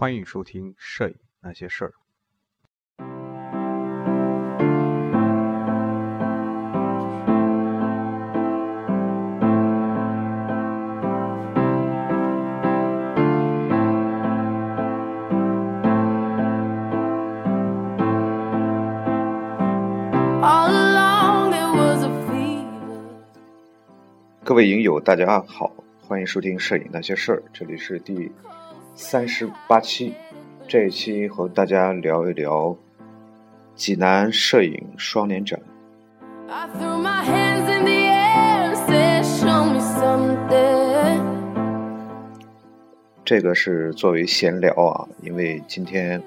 欢迎收听《摄影那些事儿》。各位影友，大家好，欢迎收听《摄影那些事儿》，这里是第三十八期。这一期和大家聊一聊济南摄影双年展。这个是作为闲聊啊，因为今天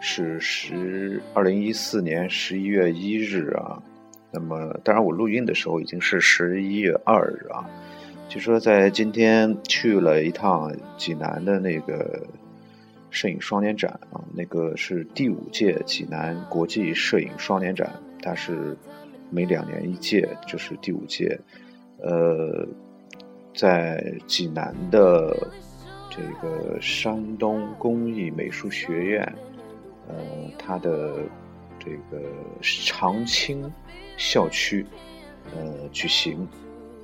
是十二零一四年十一月一日啊。那么，当然，我录音的时候已经是十一月二日啊。就说在今天去了一趟济南的那个摄影双年展啊，那个是第五届济南国际摄影双年展，它是每两年一届，就是第五届。呃，在济南的这个山东工艺美术学院，呃，它的这个长青。校区，呃，举行，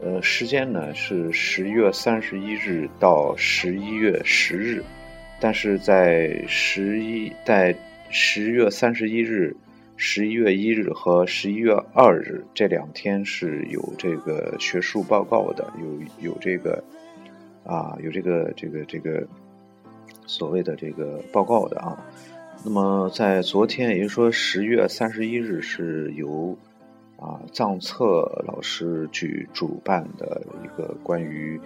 呃，时间呢是十月三十一日到十一月十日，但是在十一在十月三十一日、十一月一日和十一月二日这两天是有这个学术报告的，有有这个啊，有这个这个这个所谓的这个报告的啊。那么在昨天，也就是说十月三十一日是由。啊，藏策老师去主办的一个关于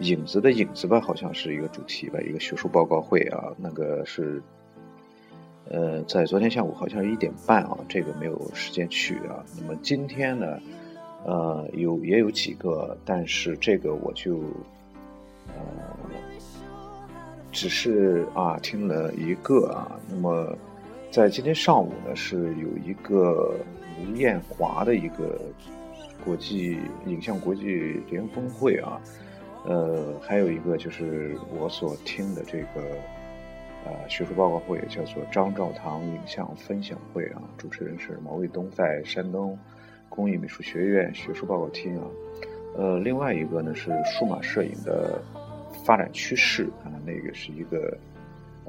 影子的影子吧，好像是一个主题吧，一个学术报告会啊。那个是，呃，在昨天下午好像是一点半啊，这个没有时间去啊。那么今天呢，呃，有也有几个，但是这个我就呃，只是啊听了一个啊。那么在今天上午呢，是有一个。吴艳华的一个国际影像国际联峰会啊，呃，还有一个就是我所听的这个呃学术报告会，叫做张兆堂影像分享会啊，主持人是毛卫东，在山东工艺美术学院学术报告厅啊，呃，另外一个呢是数码摄影的发展趋势啊，那个是一个。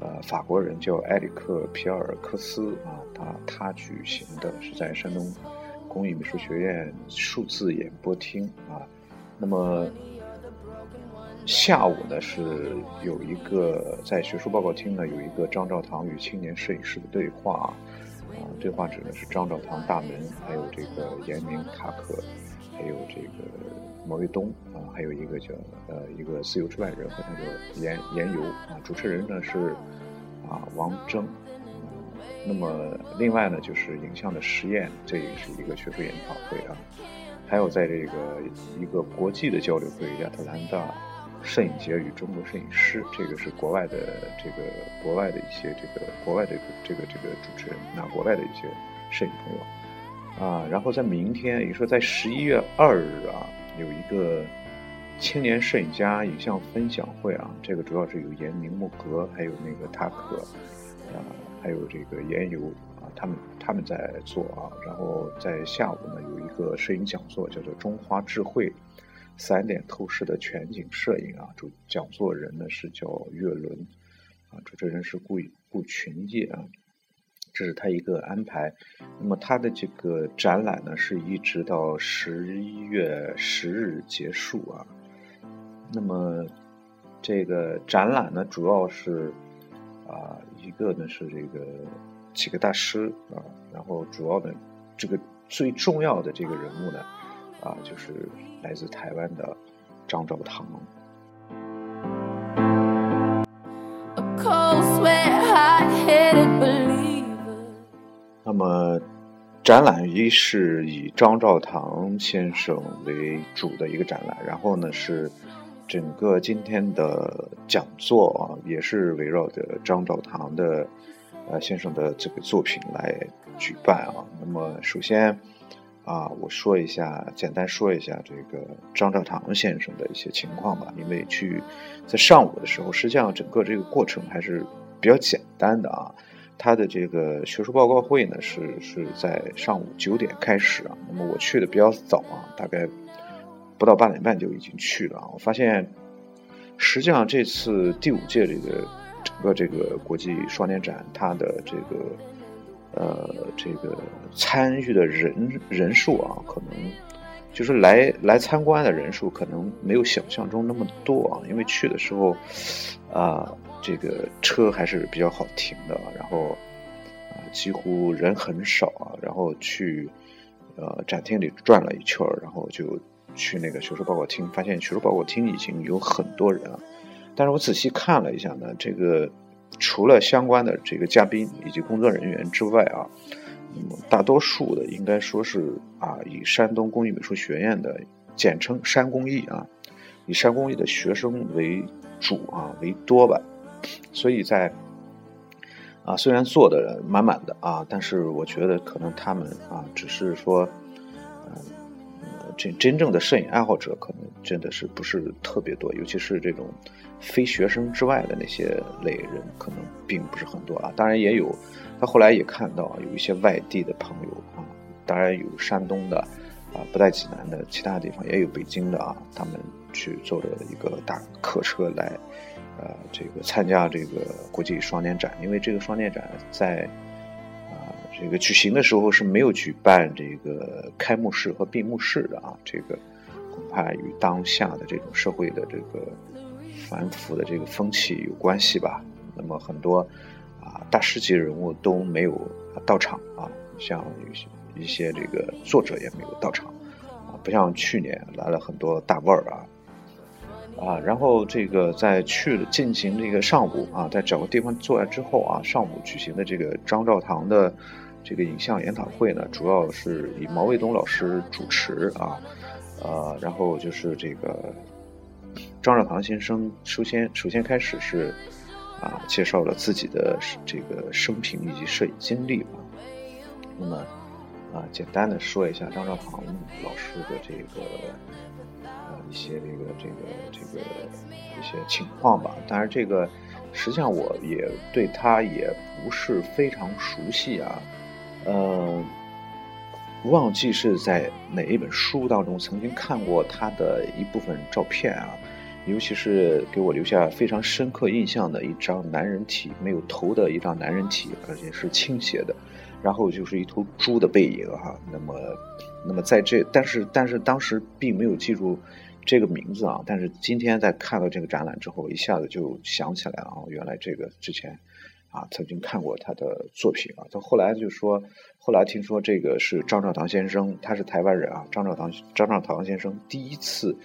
呃，法国人叫埃里克皮尔克斯啊，他他举行的是在山东工艺美术学院数字演播厅啊。那么下午呢是有一个在学术报告厅呢有一个张兆堂与青年摄影师的对话啊，对话指的是张兆堂大门，还有这个严明塔克，还有这个。毛卫东啊，还有一个叫呃一个自由之外人和那个言言游啊，主持人呢是啊王峥，那么另外呢就是影像的实验，这也是一个学术研讨会啊，还有在这个一个国际的交流会，亚特兰大摄影节与中国摄影师，这个是国外的这个国外的一些这个国外的这个这个主持人，那国外的一些摄影朋友啊，然后在明天，也说在十一月二日啊。有一个青年摄影家影像分享会啊，这个主要是有严明木格，还有那个塔可，啊，还有这个严游啊，他们他们在做啊。然后在下午呢，有一个摄影讲座，叫做“中华智慧散点透视的全景摄影”啊。主讲座人呢是叫岳伦，啊，主持人是顾顾群业啊。这是他一个安排，那么他的这个展览呢，是一直到十一月十日结束啊。那么这个展览呢，主要是啊，一个呢是这个几个大师啊，然后主要的这个最重要的这个人物呢，啊，就是来自台湾的张兆堂。那么，展览一是以张兆堂先生为主的一个展览，然后呢是整个今天的讲座啊，也是围绕着张兆堂的呃先生的这个作品来举办啊。那么首先啊，我说一下，简单说一下这个张兆堂先生的一些情况吧，因为去在上午的时候，实际上整个这个过程还是比较简单的啊。他的这个学术报告会呢，是是在上午九点开始啊。那么我去的比较早啊，大概不到八点半就已经去了啊。我发现，实际上这次第五届这个整个这个国际双年展，它的这个呃这个参与的人人数啊，可能就是来来参观的人数可能没有想象中那么多啊。因为去的时候啊。这个车还是比较好停的，然后啊，几乎人很少啊。然后去呃展厅里转了一圈然后就去那个学术报告厅，发现学术报告厅已经有很多人了。但是我仔细看了一下呢，这个除了相关的这个嘉宾以及工作人员之外啊，那么大多数的应该说是啊，以山东工艺美术学院的简称山工艺啊，以山工艺的学生为主啊为多吧。所以在啊，虽然坐的满满的啊，但是我觉得可能他们啊，只是说，嗯，真真正的摄影爱好者可能真的是不是特别多，尤其是这种非学生之外的那些类人，可能并不是很多啊。当然也有，他后来也看到有一些外地的朋友啊，当然有山东的啊，不在济南的其他地方也有北京的啊，他们去坐着一个大客车来。呃，这个参加这个国际双年展，因为这个双年展在啊这个举行的时候是没有举办这个开幕式和闭幕式的啊，这个恐怕与当下的这种社会的这个反腐的这个风气有关系吧。那么很多啊大师级人物都没有到场啊，像一些一些这个作者也没有到场啊，不像去年来了很多大腕儿啊。啊，然后这个在去进行这个上午啊，在找个地方坐下之后啊，上午举行的这个张兆堂的这个影像研讨会呢，主要是以毛卫东老师主持啊，呃，然后就是这个张兆堂先生首先首先开始是啊，介绍了自己的这个生平以及摄影经历啊，那么啊，简单的说一下张兆堂老师的这个。一些这个这个这个一些情况吧，当然这个实际上我也对他也不是非常熟悉啊，呃，忘记是在哪一本书当中曾经看过他的一部分照片啊，尤其是给我留下非常深刻印象的一张男人体没有头的一张男人体，而且是倾斜的，然后就是一头猪的背影哈，那么那么在这但是但是当时并没有记住。这个名字啊，但是今天在看到这个展览之后，一下子就想起来了啊，原来这个之前啊曾经看过他的作品啊。他后来就说，后来听说这个是张兆堂先生，他是台湾人啊。张兆堂张兆堂先生第一次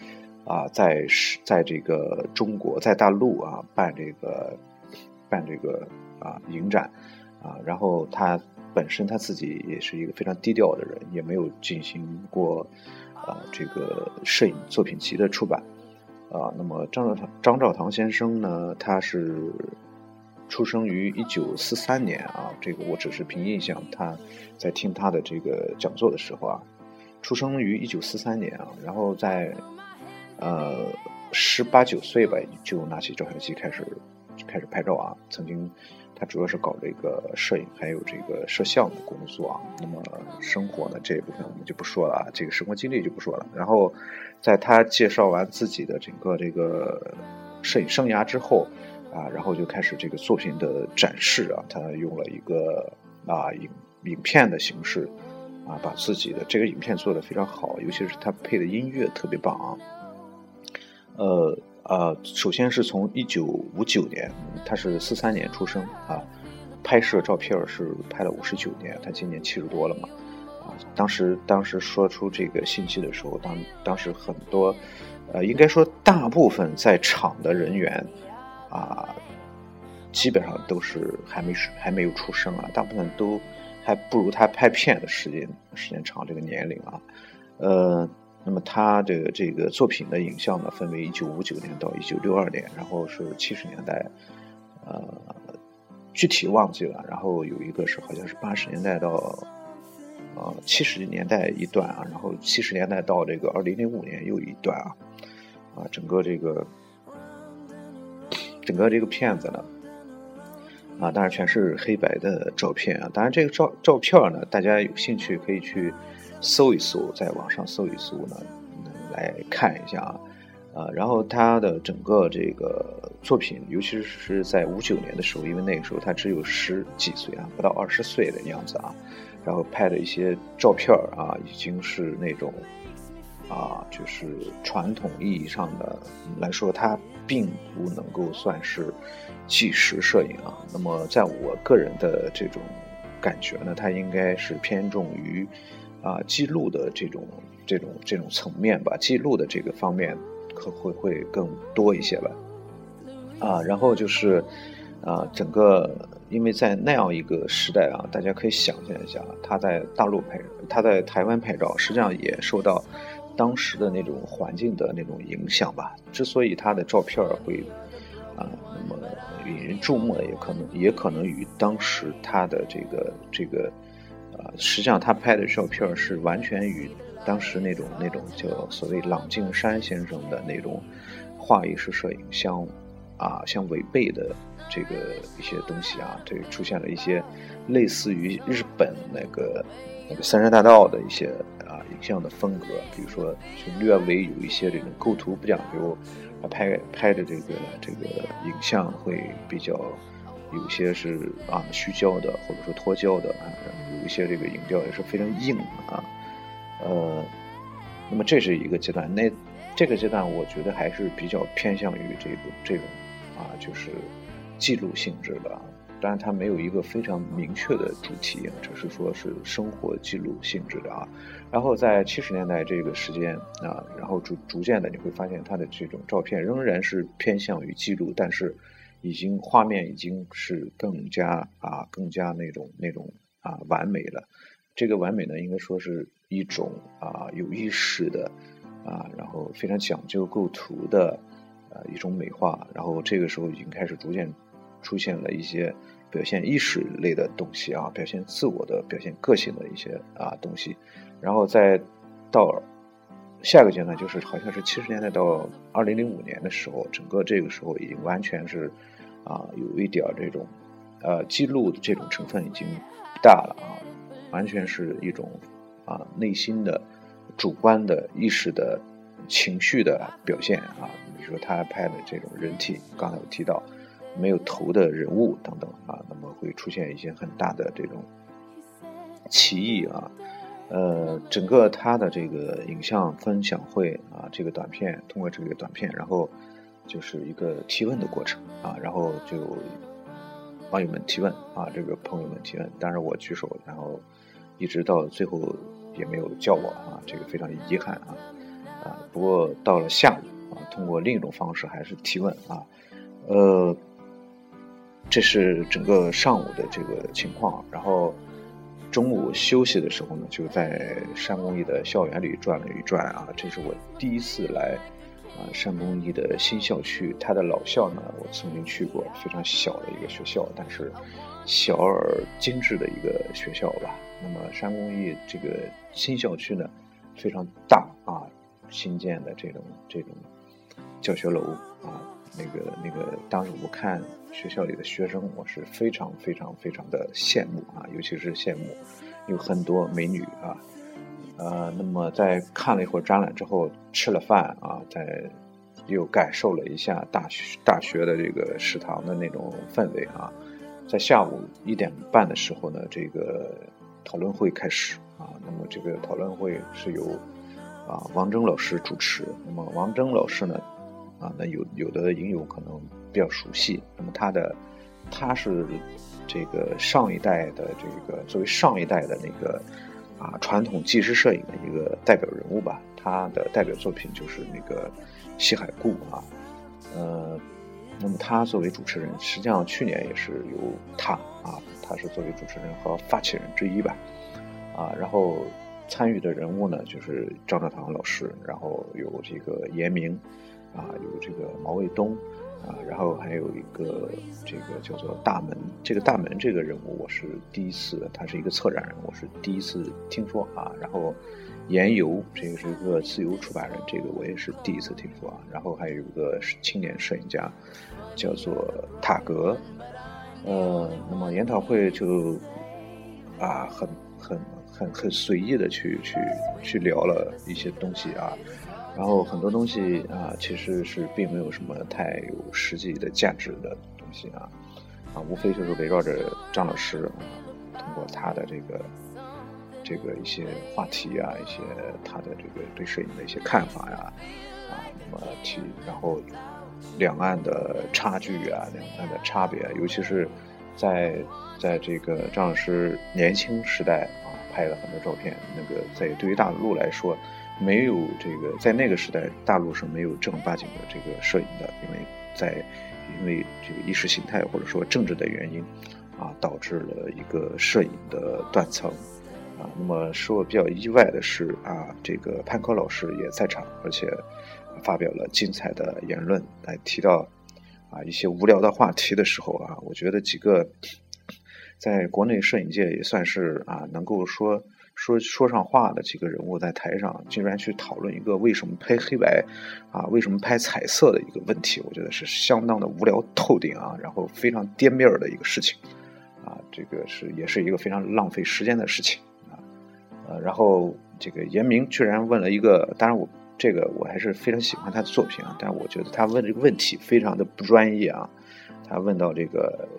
啊在是在这个中国在大陆啊办这个办这个啊影展啊，然后他本身他自己也是一个非常低调的人，也没有进行过。啊，这个摄影作品集的出版，啊，那么张兆堂张兆堂先生呢，他是出生于一九四三年啊，这个我只是凭印象，他在听他的这个讲座的时候啊，出生于一九四三年啊，然后在呃十八九岁吧，就拿起照相机开始开始拍照啊，曾经。他主要是搞这个摄影，还有这个摄像的工作啊。那么生活呢这一部分我们就不说了啊，这个生活经历就不说了。然后，在他介绍完自己的整个这个摄影生涯之后啊，然后就开始这个作品的展示啊。他用了一个啊影影片的形式啊，把自己的这个影片做得非常好，尤其是他配的音乐特别棒啊。呃。呃，首先是从一九五九年，他是四三年出生啊，拍摄照片是拍了五十九年，他今年七十多了嘛，啊，当时当时说出这个信息的时候，当当时很多，呃，应该说大部分在场的人员，啊，基本上都是还没还没有出生啊，大部分都还不如他拍片的时间时间长，这个年龄啊，呃。那么他的这个作品的影像呢，分为一九五九年到一九六二年，然后是七十年代，呃，具体忘记了。然后有一个是好像是八十年代到呃七十年代一段啊，然后七十年代到这个二零零五年又一段啊，啊，整个这个整个这个片子呢，啊，当然全是黑白的照片啊。当然这个照照片呢，大家有兴趣可以去搜一搜，在网上搜一搜呢，来看一下啊。啊，然后他的整个这个作品，尤其是在五九年的时候，因为那个时候他只有十几岁啊，不到二十岁的样子啊，然后拍的一些照片啊，已经是那种啊，就是传统意义上的来说，他并不能够算是纪实摄影啊。那么在我个人的这种感觉呢，它应该是偏重于啊记录的这种这种这种层面吧，记录的这个方面。可会会更多一些吧，啊，然后就是，啊，整个因为在那样一个时代啊，大家可以想象一下，他在大陆拍，他在台湾拍照，实际上也受到当时的那种环境的那种影响吧。之所以他的照片会啊那么引人注目的，也可能也可能与当时他的这个这个，啊，实际上他拍的照片是完全与。当时那种那种叫所谓郎静山先生的那种画意式摄影相啊相违背的这个一些东西啊，这出现了一些类似于日本那个那个三山大道的一些影像的风格，比如说就略微有一些这种构图不讲究，拍拍的这个这个影像会比较有些是啊虚焦的或者说脱焦的啊，有一些这个影调也是非常硬啊。呃，那么这是一个阶段，那这个阶段我觉得还是比较偏向于这个这种啊，就是记录性质的，当然它没有一个非常明确的主题，只是说是生活记录性质的啊。然后在七十年代这个时间啊，然后逐逐渐的你会发现它的这种照片仍然是偏向于记录，但是已经画面已经是更加啊更加那种那种啊完美了。这个完美呢，应该说是一种啊有意识的啊，然后非常讲究构图的呃一种美化。然后这个时候已经开始逐渐出现了一些表现意识类的东西啊，表现自我的、表现个性的一些啊东西。然后再到下个阶段，就是好像是七十年代到二零零五年的时候，整个这个时候已经完全是啊有一点这种呃记录的这种成分已经不大了啊。完全是一种啊内心的主观的意识的情绪的表现啊，比如说他拍的这种人体，刚才我提到没有头的人物等等啊，那么会出现一些很大的这种歧义啊，呃，整个他的这个影像分享会啊，这个短片通过这个短片，然后就是一个提问的过程啊，然后就网友们提问啊，这个朋友们提问，当然我举手，然后。一直到最后也没有叫我啊，这个非常遗憾啊啊！不过到了下午啊，通过另一种方式还是提问啊，呃，这是整个上午的这个情况。然后中午休息的时候呢，就在山工艺的校园里转了一转啊。这是我第一次来啊山工艺的新校区，它的老校呢，我曾经去过，非常小的一个学校，但是小而精致的一个学校吧。那么山工艺这个新校区呢，非常大啊，新建的这种这种教学楼啊，那个那个，当时我看学校里的学生，我是非常非常非常的羡慕啊，尤其是羡慕有很多美女啊，呃，那么在看了一会儿展览之后，吃了饭啊，在又感受了一下大学大学的这个食堂的那种氛围啊，在下午一点半的时候呢，这个。讨论会开始啊，那么这个讨论会是由啊王峥老师主持。那么王峥老师呢，啊，那有有的影友可能比较熟悉。那么他的他是这个上一代的这个作为上一代的那个啊传统纪实摄影的一个代表人物吧。他的代表作品就是那个西海固啊，呃，那么他作为主持人，实际上去年也是由他啊。他是作为主持人和发起人之一吧，啊，然后参与的人物呢，就是张兆堂老师，然后有这个严明，啊，有这个毛卫东，啊，然后还有一个这个叫做大门，这个大门这个人物我是第一次，他是一个策展人，我是第一次听说啊，然后严游，这个是一个自由出版人，这个我也是第一次听说啊，然后还有一个青年摄影家，叫做塔格。呃，那么研讨会就啊，很很很很随意的去去去聊了一些东西啊，然后很多东西啊，其实是并没有什么太有实际的价值的东西啊，啊，无非就是围绕着张老师啊通过他的这个这个一些话题啊，一些他的这个对摄影的一些看法呀，啊，那么提然后。两岸的差距啊，两岸的差别，尤其是，在在这个张老师年轻时代啊，拍了很多照片。那个在对于大陆来说，没有这个在那个时代，大陆是没有正儿八经的这个摄影的，因为在因为这个意识形态或者说政治的原因啊，导致了一个摄影的断层啊。那么使我比较意外的是啊，这个潘科老师也在场，而且。发表了精彩的言论，来提到啊一些无聊的话题的时候啊，我觉得几个在国内摄影界也算是啊能够说说说上话的几个人物，在台上竟然去讨论一个为什么拍黑白啊，为什么拍彩色的一个问题，我觉得是相当的无聊透顶啊，然后非常颠面儿的一个事情啊，这个是也是一个非常浪费时间的事情啊，呃，然后这个严明居然问了一个，当然我。这个我还是非常喜欢他的作品啊，但我觉得他问这个问题非常的不专业啊。他问到这个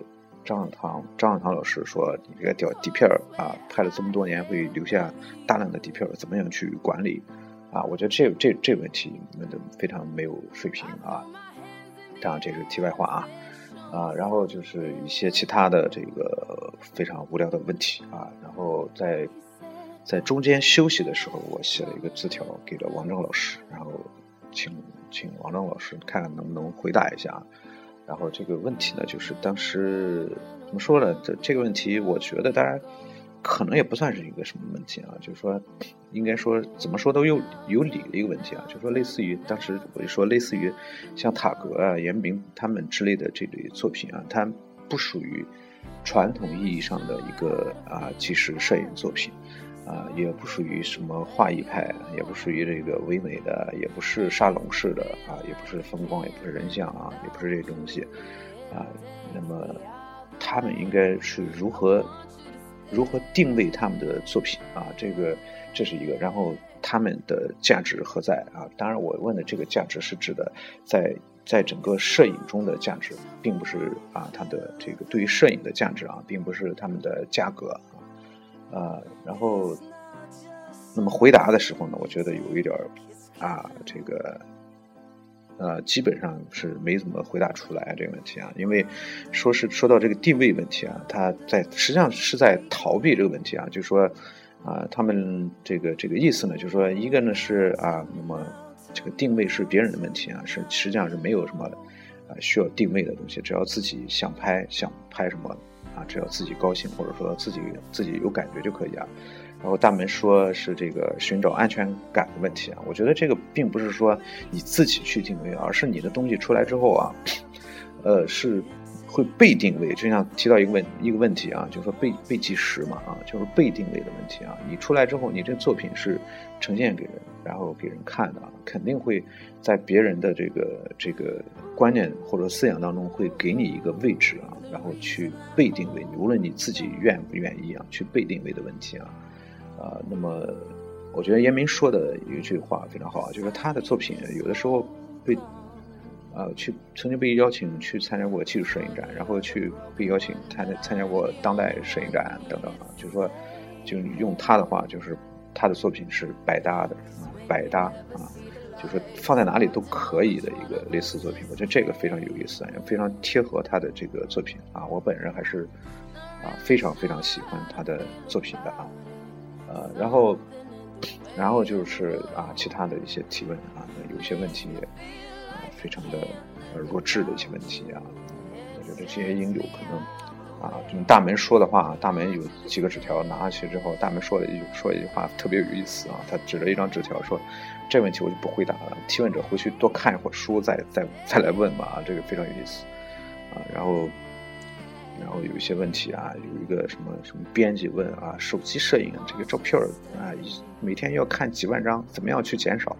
张小堂，张小堂老师说：“你这个底底片啊，拍了这么多年，会留下大量的底片，怎么样去管理？”啊，我觉得这这这问题问的非常没有水平啊。当然这是题外话啊啊，然后就是一些其他的这个非常无聊的问题啊，然后在。在中间休息的时候，我写了一个字条给了王正老师，然后请请王正老师看看能不能回答一下。然后这个问题呢，就是当时怎么说呢？这这个问题，我觉得当然可能也不算是一个什么问题啊，就是说应该说怎么说都有有理的一个问题啊，就是说类似于当时我就说类似于像塔格啊、严明他们之类的这类作品啊，它不属于传统意义上的一个啊纪实摄影作品。啊，也不属于什么画意派，也不属于这个唯美的，也不是沙龙式的啊，也不是风光，也不是人像啊，也不是这东西啊。那么，他们应该是如何如何定位他们的作品啊？这个这是一个。然后，他们的价值何在啊？当然，我问的这个价值是指的在在整个摄影中的价值，并不是啊，它的这个对于摄影的价值啊，并不是他们的价格。啊，然后，那么回答的时候呢，我觉得有一点啊，这个呃，基本上是没怎么回答出来这个问题啊，因为说是说到这个定位问题啊，他在实际上是在逃避这个问题啊，就说啊，他们这个这个意思呢，就是说一个呢是啊，那么这个定位是别人的问题啊，是实际上是没有什么啊需要定位的东西，只要自己想拍想拍什么。啊，只要自己高兴，或者说自己自己有感觉就可以啊。然后大门说是这个寻找安全感的问题啊，我觉得这个并不是说你自己去定位，而是你的东西出来之后啊，呃，是会被定位。就像提到一个问一个问题啊，就是说被被计时嘛啊，就是被定位的问题啊。你出来之后，你这作品是呈现给人，然后给人看的，肯定会在别人的这个这个观念或者思想当中会给你一个位置啊。然后去被定位，无论你自己愿不愿意啊，去被定位的问题啊，啊，那么我觉得严明说的一句话非常好，就是他的作品有的时候被啊去曾经被邀请去参加过技术摄影展，然后去被邀请参参加过当代摄影展等等啊，就是说，就用他的话，就是他的作品是百搭的啊，百搭啊。就是放在哪里都可以的一个类似作品，我觉得这个非常有意思，也非常贴合他的这个作品啊。我本人还是啊非常非常喜欢他的作品的啊。呃，然后然后就是啊其他的一些提问啊，有一些问题啊非常的弱智的一些问题啊，我觉得这些应有可能。啊，用大门说的话，大门有几个纸条拿下去之后，大门说了一句说一句话特别有意思啊。他指着一张纸条说：“这问题我就不回答了，提问者回去多看一会儿书，再再再来问吧。”啊，这个非常有意思啊。然后，然后有一些问题啊，有一个什么什么编辑问啊，手机摄影这个照片啊，每天要看几万张，怎么样去减少？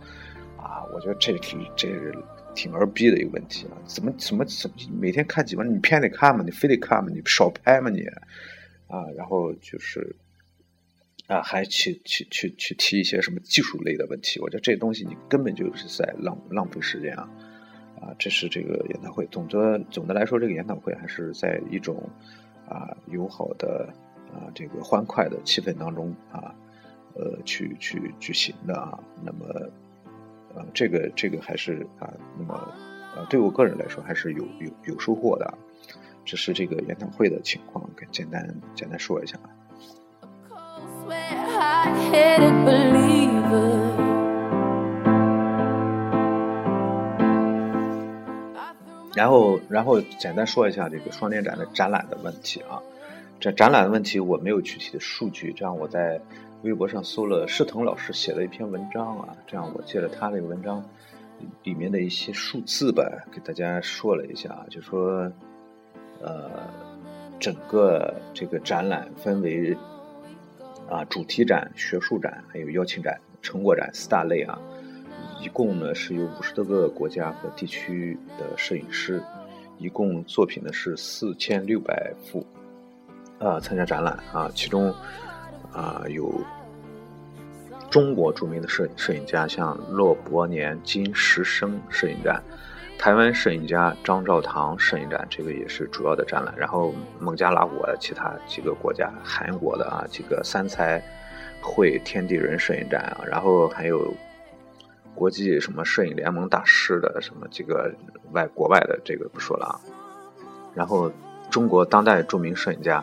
啊，我觉得这是这是。挺二逼的一个问题啊！怎么怎么怎么每天看几万？你偏得看吗？你非得看吗？你少拍吗你？啊，然后就是啊，还去去去去提一些什么技术类的问题？我觉得这些东西你根本就是在浪浪费时间啊！啊，这是这个研讨会。总的总的来说，这个研讨会还是在一种啊友好的啊这个欢快的气氛当中啊呃去去举行的啊。那么呃这个这个还是啊那么呃对我个人来说还是有有有收获的。这是这个研讨会的情况，跟简单简单说一下。Can't believe 然后，然后简单说一下这个双年展的展览的问题啊。这展览的问题我没有具体的数据，这样我在微博上搜了施腾老师写的一篇文章啊，这样我借着他这个文章里面的一些数字吧，给大家说了一下，就说。呃，整个这个展览分为啊主题展、学术展还有邀请展、成果展四大类啊，一共呢是有五十多个国家和地区的摄影师，一共作品呢是四千六百幅啊参加展览啊，其中啊有中国著名的摄摄影家，像骆伯年、金石生摄影展。台湾摄影家张兆堂摄影展，这个也是主要的展览。然后孟加拉国其他几个国家，韩国的啊几个三才会天地人摄影展啊，然后还有国际什么摄影联盟大师的什么几个外国外的这个不说了啊。然后中国当代著名摄影家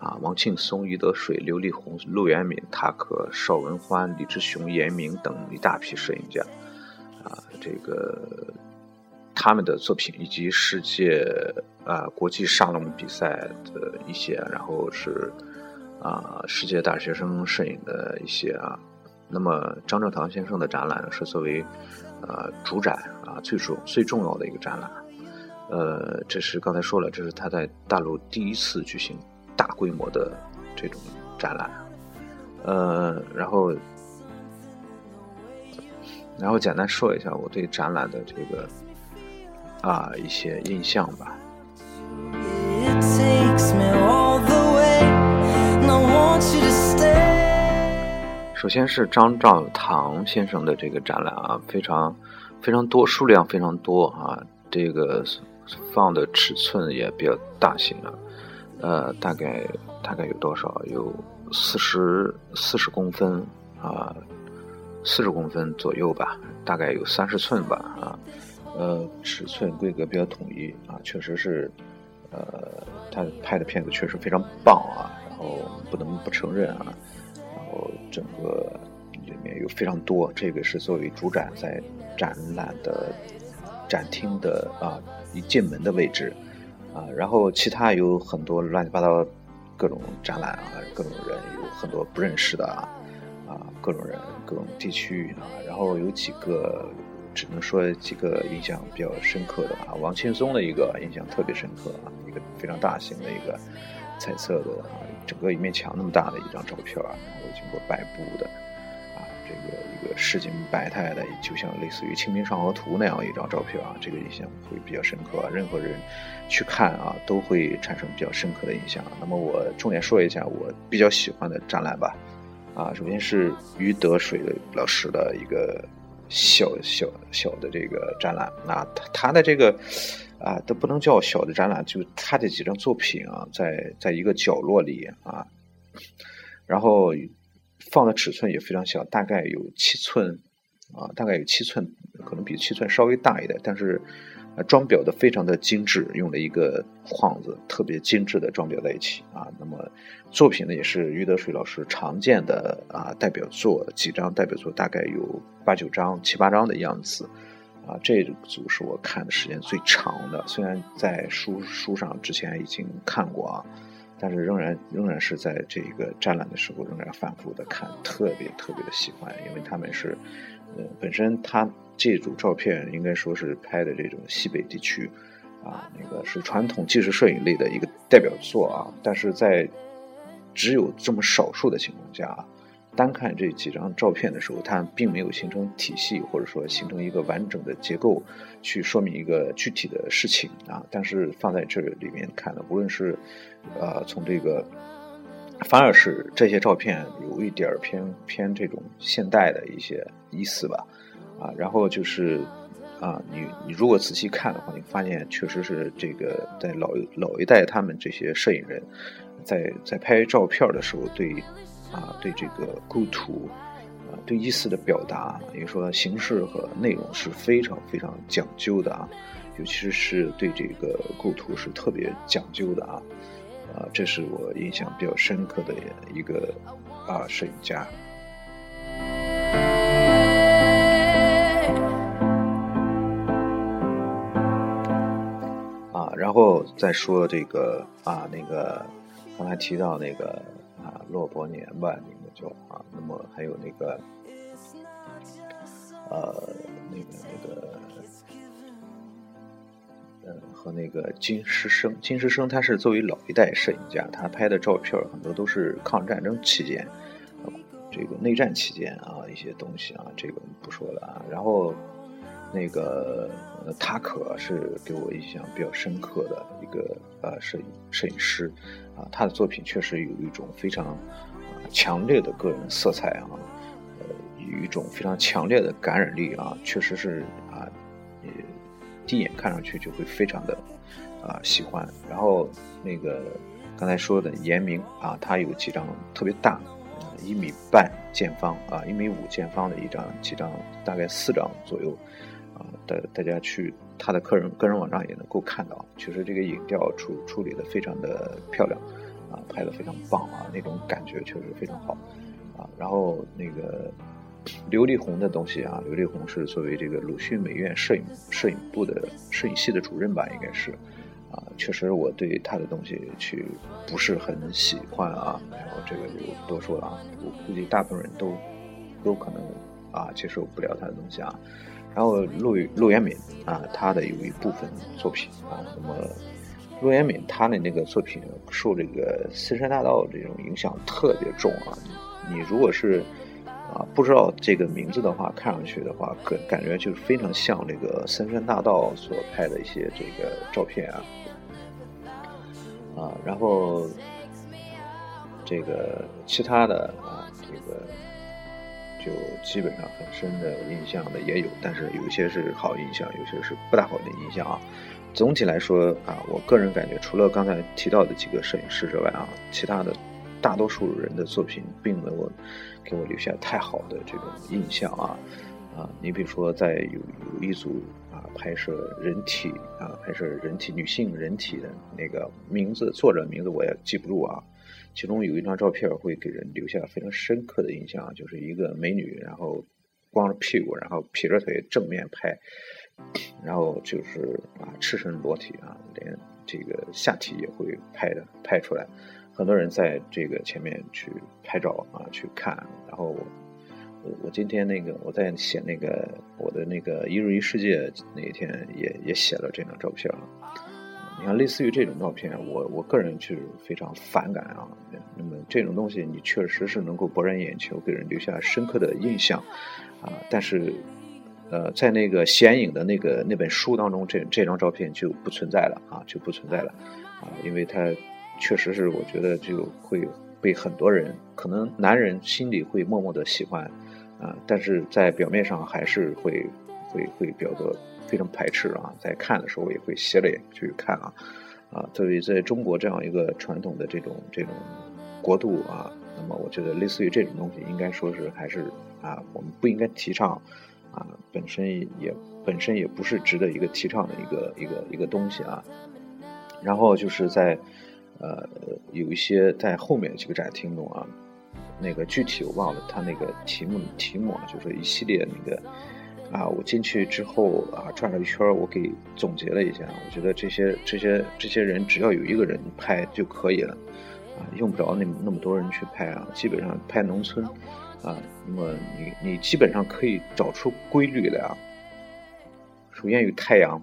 啊，王庆松、余德水、刘立宏、陆元敏、塔可、邵文欢、李志雄、严明等一大批摄影家啊，这个。他们的作品以及世界啊国际沙龙比赛的一些，然后是啊世界大学生摄影的一些啊。那么张正堂先生的展览是作为呃主展啊最重最重要的一个展览。呃，这是刚才说了，这是他在大陆第一次举行大规模的这种展览。呃，然后然后简单说一下我对展览的这个。啊，一些印象吧。首先是张兆堂先生的这个展览啊，非常非常多，数量非常多啊。这个放的尺寸也比较大型啊，呃，大概大概有多少？有四十四十公分啊，四十公分左右吧，大概有三十寸吧啊。呃，尺寸规格比较统一啊，确实是，呃，他拍的片子确实非常棒啊，然后不能不承认啊，然后整个里面有非常多，这个是作为主展在展览的展厅的啊一进门的位置啊，然后其他有很多乱七八糟各种展览啊，各种人有很多不认识的啊，啊，各种人各种地区啊，然后有几个。只能说几个印象比较深刻的啊，王庆松的一个印象特别深刻啊，一个非常大型的一个彩色的啊，整个一面墙那么大的一张照片啊，然后经过摆布的啊，这个一个市井百态的，就像类似于《清明上河图》那样一张照片啊，这个印象会比较深刻，任何人去看啊都会产生比较深刻的印象。那么我重点说一下我比较喜欢的展览吧，啊，首先是于德水老师的一个。小小小的这个展览啊，他的这个啊都不能叫小的展览，就他的几张作品啊，在在一个角落里啊，然后放的尺寸也非常小，大概有七寸啊，大概有七寸，可能比七寸稍微大一点，但是。装裱的非常的精致，用了一个框子，特别精致的装裱在一起啊。那么作品呢，也是余德水老师常见的啊代表作，几张代表作大概有八九张、七八张的样子啊。这组是我看的时间最长的，虽然在书书上之前已经看过啊，但是仍然仍然是在这个展览的时候仍然反复的看，特别特别的喜欢，因为他们是呃本身他。这组照片应该说是拍的这种西北地区，啊，那个是传统纪实摄影类的一个代表作啊。但是在只有这么少数的情况下，单看这几张照片的时候，它并没有形成体系，或者说形成一个完整的结构，去说明一个具体的事情啊。但是放在这里面看的，无论是呃从这个，反而是这些照片有一点偏偏这种现代的一些意思吧，啊，然后就是啊，你你如果仔细看的话，你发现确实是这个在老老一代他们这些摄影人，在在拍照片的时候对。啊，对这个构图，啊，对意思的表达，也说形式和内容是非常非常讲究的啊，尤其是对这个构图是特别讲究的啊，啊，这是我印象比较深刻的一个啊摄影家。啊，然后再说这个啊，那个刚才提到那个。啊，洛伯年吧，你们就啊。那么还有那个，呃，那个那个，和那个金师生。金师生他是作为老一代摄影家，他拍的照片很多都是抗日战争期间，这个内战期间啊一些东西啊，这个不说了啊。然后那个塔可是给我印象比较深刻的一个呃摄影摄影师。啊，他的作品确实有一种非常强烈的个人色彩啊，呃，有一种非常强烈的感染力啊，确实是，第一眼看上去就会非常的啊喜欢。然后那个刚才说的严明啊，他有几张特别大，一米半见方啊，一米五见方的一张几张，大概四张左右啊，大大家去。他的个人个人网站也能够看到，确实这个影调处处理的非常的漂亮，啊，拍的非常棒啊，那种感觉确实非常好，啊，然后那个刘丽红的东西啊，刘丽红是作为这个鲁迅美院摄影摄影部的摄影系的主任吧，应该是，啊，确实我对他的东西去不是很喜欢啊，然后这个就不多说了啊，我估计大部分人都都可能啊接受不了他的东西啊。然后陆陆延敏啊，他的有一部分作品啊，那么陆延敏他的那个作品受这个森山大道这种影响特别重啊。你如果是啊不知道这个名字的话，看上去的话，感感觉就是非常像那个森山大道所拍的一些这个照片啊啊，然后这个其他的啊这个。就基本上很深的印象的也有，但是有些是好印象，有些是不大好的印象啊。总体来说啊，我个人感觉，除了刚才提到的几个摄影师之外啊，其他的大多数人的作品并没有给我留下太好的这种印象啊。啊，你比如说在有有一组啊拍摄人体啊拍摄人体女性人体的那个名字，作者名字我也记不住啊。其中有一张照片会给人留下非常深刻的印象，就是一个美女，然后光着屁股，然后劈着腿正面拍，然后就是啊赤身裸体啊，连这个下体也会拍的拍出来。很多人在这个前面去拍照啊去看，然后我我今天那个我在写那个我的那个一日一世界那一天也也写了这张照片啊。你看，类似于这种照片，我我个人是非常反感啊。那么这种东西，你确实是能够博人眼球，给人留下深刻的印象啊。但是，呃，在那个显影的那个那本书当中，这这张照片就不存在了啊，就不存在了啊，因为它确实是我觉得就会被很多人，可能男人心里会默默的喜欢啊，但是在表面上还是会会会表达。非常排斥啊，在看的时候也会斜着眼去看啊，啊，作为在中国这样一个传统的这种这种国度啊，那么我觉得类似于这种东西，应该说是还是啊，我们不应该提倡啊，本身也本身也不是值得一个提倡的一个一个一个东西啊。然后就是在呃有一些在后面几个展厅中啊，那个具体我忘了，他那个题目题目啊，就是一系列那个。啊，我进去之后啊，转了一圈，我给总结了一下，我觉得这些这些这些人只要有一个人拍就可以了，啊，用不着那那么多人去拍啊，基本上拍农村，啊，那么你你基本上可以找出规律来啊。首先有太阳，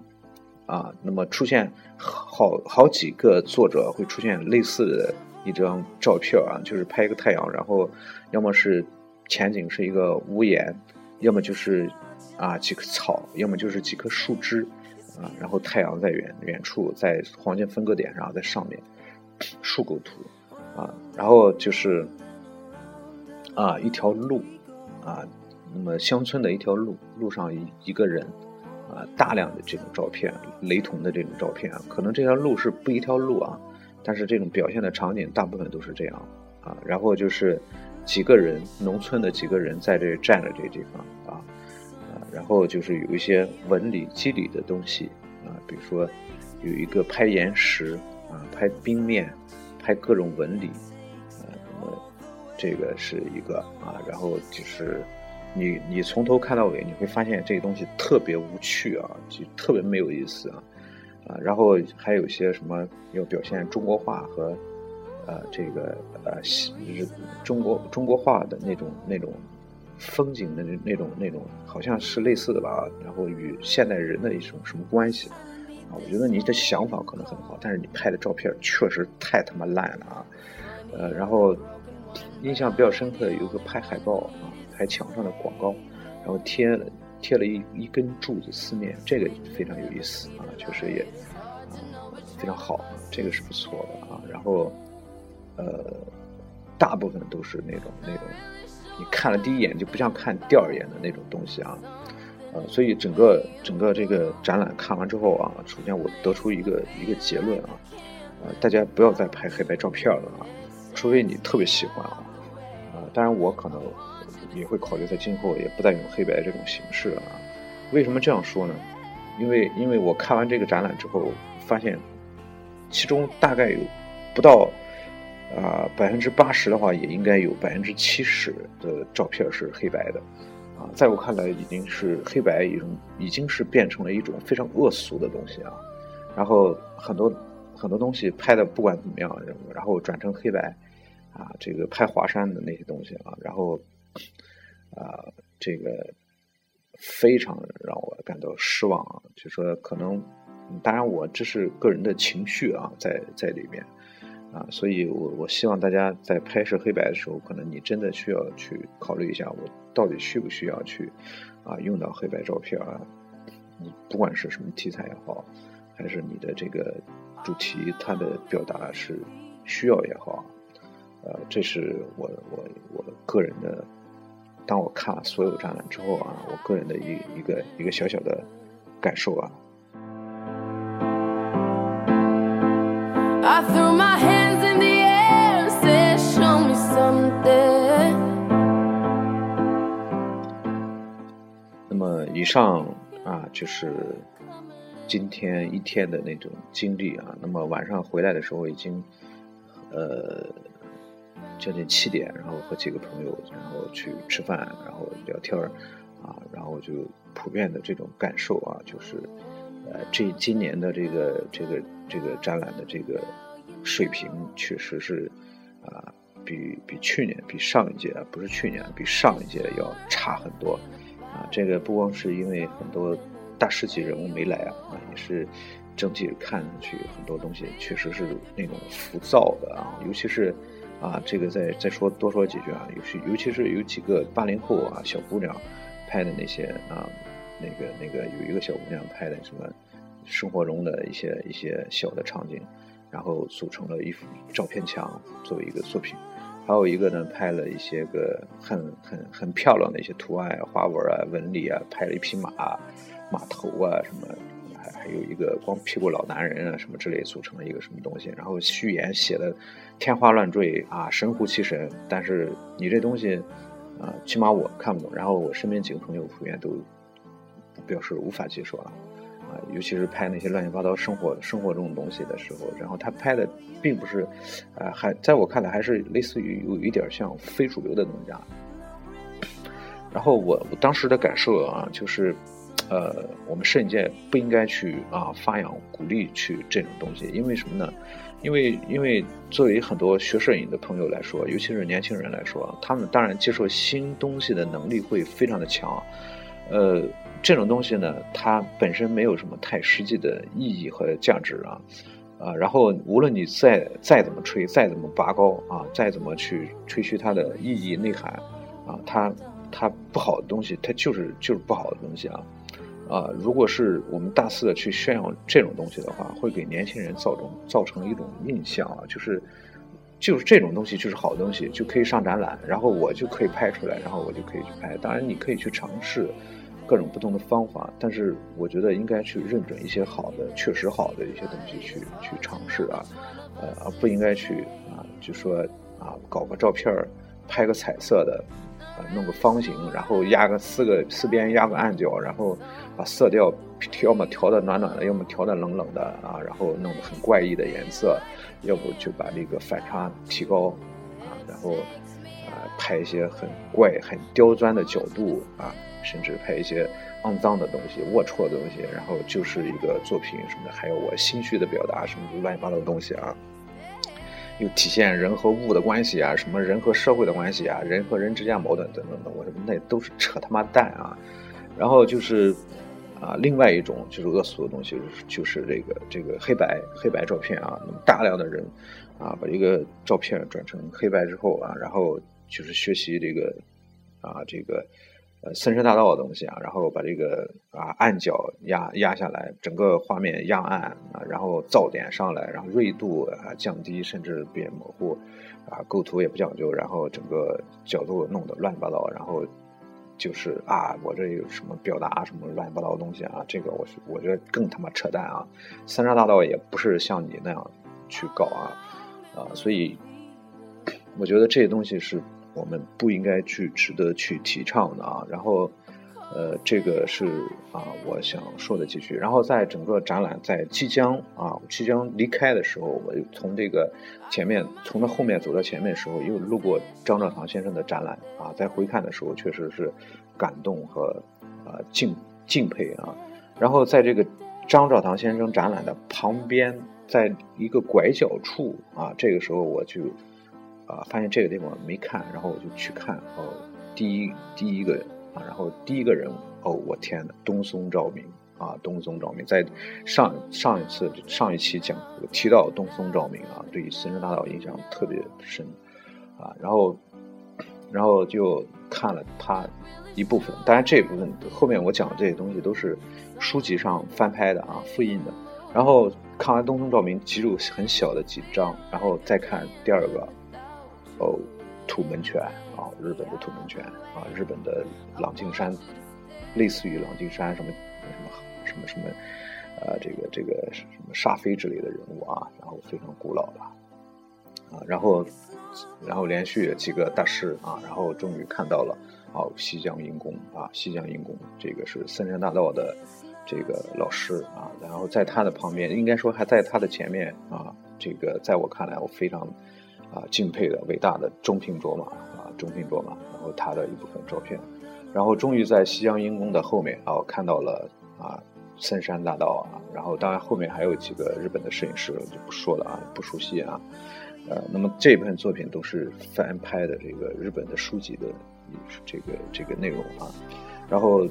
啊，那么出现好好几个作者会出现类似的一张照片啊，就是拍一个太阳，然后要么是前景是一个屋檐，要么就是啊几棵草，要么就是几棵树枝啊，然后太阳在远远处，在黄金分割点上，在上面，树构图啊，然后就是啊一条路啊，那么乡村的一条路，路上一一个人。啊，大量的这种照片，雷同的这种照片啊，可能这条路是不一条路啊，但是这种表现的场景大部分都是这样啊。然后就是几个人，农村的几个人在这站着这地方啊，啊，然后就是有一些纹理、肌理的东西啊，比如说有一个拍岩石啊，拍冰面，拍各种纹理啊，那么这个是一个啊，然后就是。你你从头看到尾，你会发现这个东西特别无趣啊，就特别没有意思啊，啊，然后还有一些什么要表现中国画和，呃，这个呃，是中国中国画的那种那种风景的那那种那种，好像是类似的吧，然后与现代人的一种什么关系啊？我觉得你的想法可能很好，但是你拍的照片确实太他妈烂了啊，呃，然后印象比较深刻的有个拍海报啊。拍墙上的广告，然后贴了贴了一一根柱子四面，这个非常有意思啊，确实也啊非常好，这个是不错的啊。然后呃，大部分都是那种那种，你看了第一眼就不像看第二眼的那种东西啊，呃，所以整个整个这个展览看完之后啊，首先我得出一个一个结论啊，呃，大家不要再拍黑白照片了啊，除非你特别喜欢啊，啊，当然我可能。也会考虑在今后也不再用黑白这种形式了啊？为什么这样说呢？因为因为我看完这个展览之后，发现其中大概有不到啊百分之八十的话，也应该有百分之七十的照片是黑白的啊。在我看来，已经是黑白一种已经是变成了一种非常恶俗的东西啊。然后很多很多东西拍的不管怎么样，然后转成黑白啊，这个拍华山的那些东西啊，然后。啊，这个非常让我感到失望啊！就说可能，当然我这是个人的情绪啊，在在里面啊，所以我我希望大家在拍摄黑白的时候，可能你真的需要去考虑一下，我到底需不需要去啊用到黑白照片啊？你不管是什么题材也好，还是你的这个主题，它的表达是需要也好，呃，这是我我我个人的。当我看了所有展览之后啊，我个人的一一个一个小小的感受啊。那么以上啊，就是今天一天的那种经历啊。那么晚上回来的时候已经，呃。将近七点，然后和几个朋友，然后去吃饭，然后聊天儿，啊，然后就普遍的这种感受啊，就是，呃，这今年的这个这个这个展览的这个水平，确实是啊，比比去年，比上一届，不是去年，比上一届要差很多，啊，这个不光是因为很多大师级人物没来啊，啊，也是整体看上去很多东西确实是那种浮躁的啊，尤其是。啊，这个再再说多说几句啊，尤其尤其是有几个八零后啊小姑娘拍的那些啊，那个那个有一个小姑娘拍的什么生活中的一些一些小的场景，然后组成了一幅照片墙作为一个作品，还有一个呢拍了一些个很很很漂亮的一些图案花纹啊纹理啊，拍了一匹马马头啊什么。还有一个光屁股老男人啊，什么之类组成了一个什么东西，然后序言写的天花乱坠啊，神乎其神。但是你这东西啊，起码我看不懂。然后我身边几个朋友普遍都表示无法接受啊啊，尤其是拍那些乱七八糟生活生活中的东西的时候，然后他拍的并不是啊，还在我看来还是类似于有一点像非主流的东西啊。然后我我当时的感受啊，就是。呃，我们摄影界不应该去啊发扬鼓励去这种东西，因为什么呢？因为因为作为很多学摄影的朋友来说，尤其是年轻人来说，他们当然接受新东西的能力会非常的强。呃，这种东西呢，它本身没有什么太实际的意义和价值啊啊。然后无论你再再怎么吹，再怎么拔高啊，再怎么去吹嘘它的意义内涵啊，它它不好的东西，它就是就是不好的东西啊。啊，如果是我们大肆的去炫耀这种东西的话，会给年轻人造成造成一种印象啊，就是就是这种东西就是好东西，就可以上展览，然后我就可以拍出来，然后我就可以去拍。当然，你可以去尝试各种不同的方法，但是我觉得应该去认准一些好的、确实好的一些东西去去尝试啊，呃，不应该去啊，就说啊，搞个照片拍个彩色的。弄个方形，然后压个四个四边压个暗角，然后把色调要么调的暖暖的，要么调的冷冷的啊，然后弄得很怪异的颜色，要不就把这个反差提高啊，然后啊拍一些很怪、很刁钻的角度啊，甚至拍一些肮脏的东西、龌龊的东西，然后就是一个作品什么的，还有我心虚的表达什么乱七八糟的东西啊。又体现人和物的关系啊，什么人和社会的关系啊，人和人之间矛盾等等等，我说那都是扯他妈蛋啊！然后就是啊，另外一种就是恶俗的东西，就是这个这个黑白黑白照片啊，那么大量的人啊，把一个照片转成黑白之后啊，然后就是学习这个啊这个。森山大道的东西啊，然后把这个啊暗角压压下来，整个画面压暗啊，然后噪点上来，然后锐度啊降低，甚至变模糊，啊构图也不讲究，然后整个角度弄得乱七八糟，然后就是啊我这有什么表达什么乱七八糟的东西啊，这个我我觉得更他妈扯淡啊！森山大道也不是像你那样去搞啊啊，所以我觉得这些东西是。我们不应该去值得去提倡的啊，然后，呃，这个是啊，我想说的几句。然后在整个展览在即将啊即将离开的时候，我从这个前面从他后面走到前面的时候，又路过张兆堂先生的展览啊，在回看的时候确实是感动和啊敬敬佩啊。然后在这个张兆堂先生展览的旁边，在一个拐角处啊，这个时候我就。啊，发现这个地方没看，然后我就去看。哦，第一第一个啊，然后第一个人哦，我天呐，东松照明啊，东松照明，在上上一次上一期讲提到东松照明啊，对于森山大道印象特别深啊。然后然后就看了他一部分，当然这一部分后面我讲的这些东西都是书籍上翻拍的啊，复印的。然后看完东松照明，记住很小的几张，然后再看第二个。哦，土门泉啊，日本的土门泉啊，日本的朗静山，类似于朗静山什么什么什么什么，呃，这个这个什么沙飞之类的人物啊，然后非常古老的啊，然后然后连续几个大师啊，然后终于看到了哦，西江阴公啊，西江阴公，这个是森山大道的这个老师啊，然后在他的旁边，应该说还在他的前面啊，这个在我看来，我非常。啊，敬佩的伟大的中平卓玛啊，中平卓玛，然后他的一部分照片，然后终于在西江英宫的后面啊，看到了啊，森山大道啊，然后当然后面还有几个日本的摄影师就不说了啊，不熟悉啊，呃，那么这部分作品都是翻拍的这个日本的书籍的这个这个内容啊，然后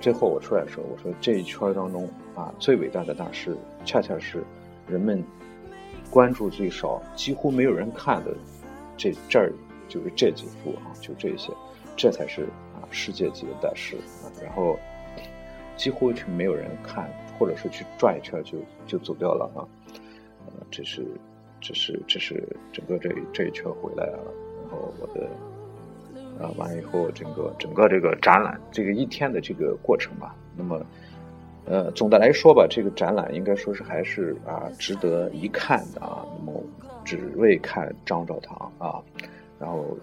最后我出来的时候，我说这一圈当中啊，最伟大的大师恰恰是人们。关注最少，几乎没有人看的，这这儿就是这几幅啊，就这些，这才是啊世界级的大师啊。然后几乎就没有人看，或者是去转一圈就就走掉了啊。呃，这是这是这是整个这这一圈回来了，然后我的啊完了以后，整个整个这个展览这个一天的这个过程吧，那么。呃，总的来说吧，这个展览应该说是还是啊值得一看的啊。那么只为看张兆堂啊，然后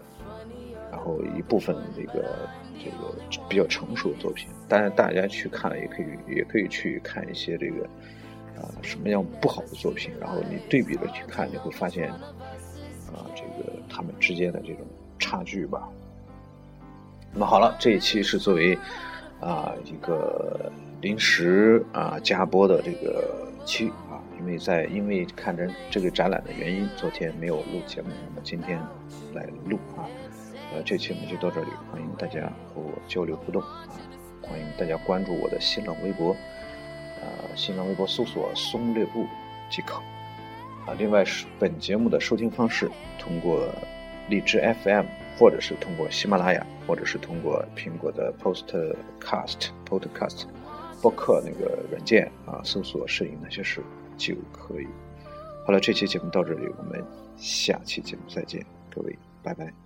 然后一部分这个这个比较成熟的作品，当然大家去看也可以，也可以去看一些这个啊什么样不好的作品，然后你对比着去看，你会发现啊这个他们之间的这种差距吧。那么好了，这一期是作为啊一个。临时啊加播的这个期啊，因为在因为看着这个展览的原因，昨天没有录节目，那么今天来录啊。呃，这期我们就到这里，欢迎大家和我交流互动啊，欢迎大家关注我的新浪微博，呃，新浪微博搜索“松略部”即可啊。另外是本节目的收听方式，通过荔枝 FM 或者是通过喜马拉雅，或者是通过苹果的 Postcast Podcast 播客那个软件啊，搜索“摄影那些事”就可以。好了，这期节目到这里，我们下期节目再见，各位，拜拜。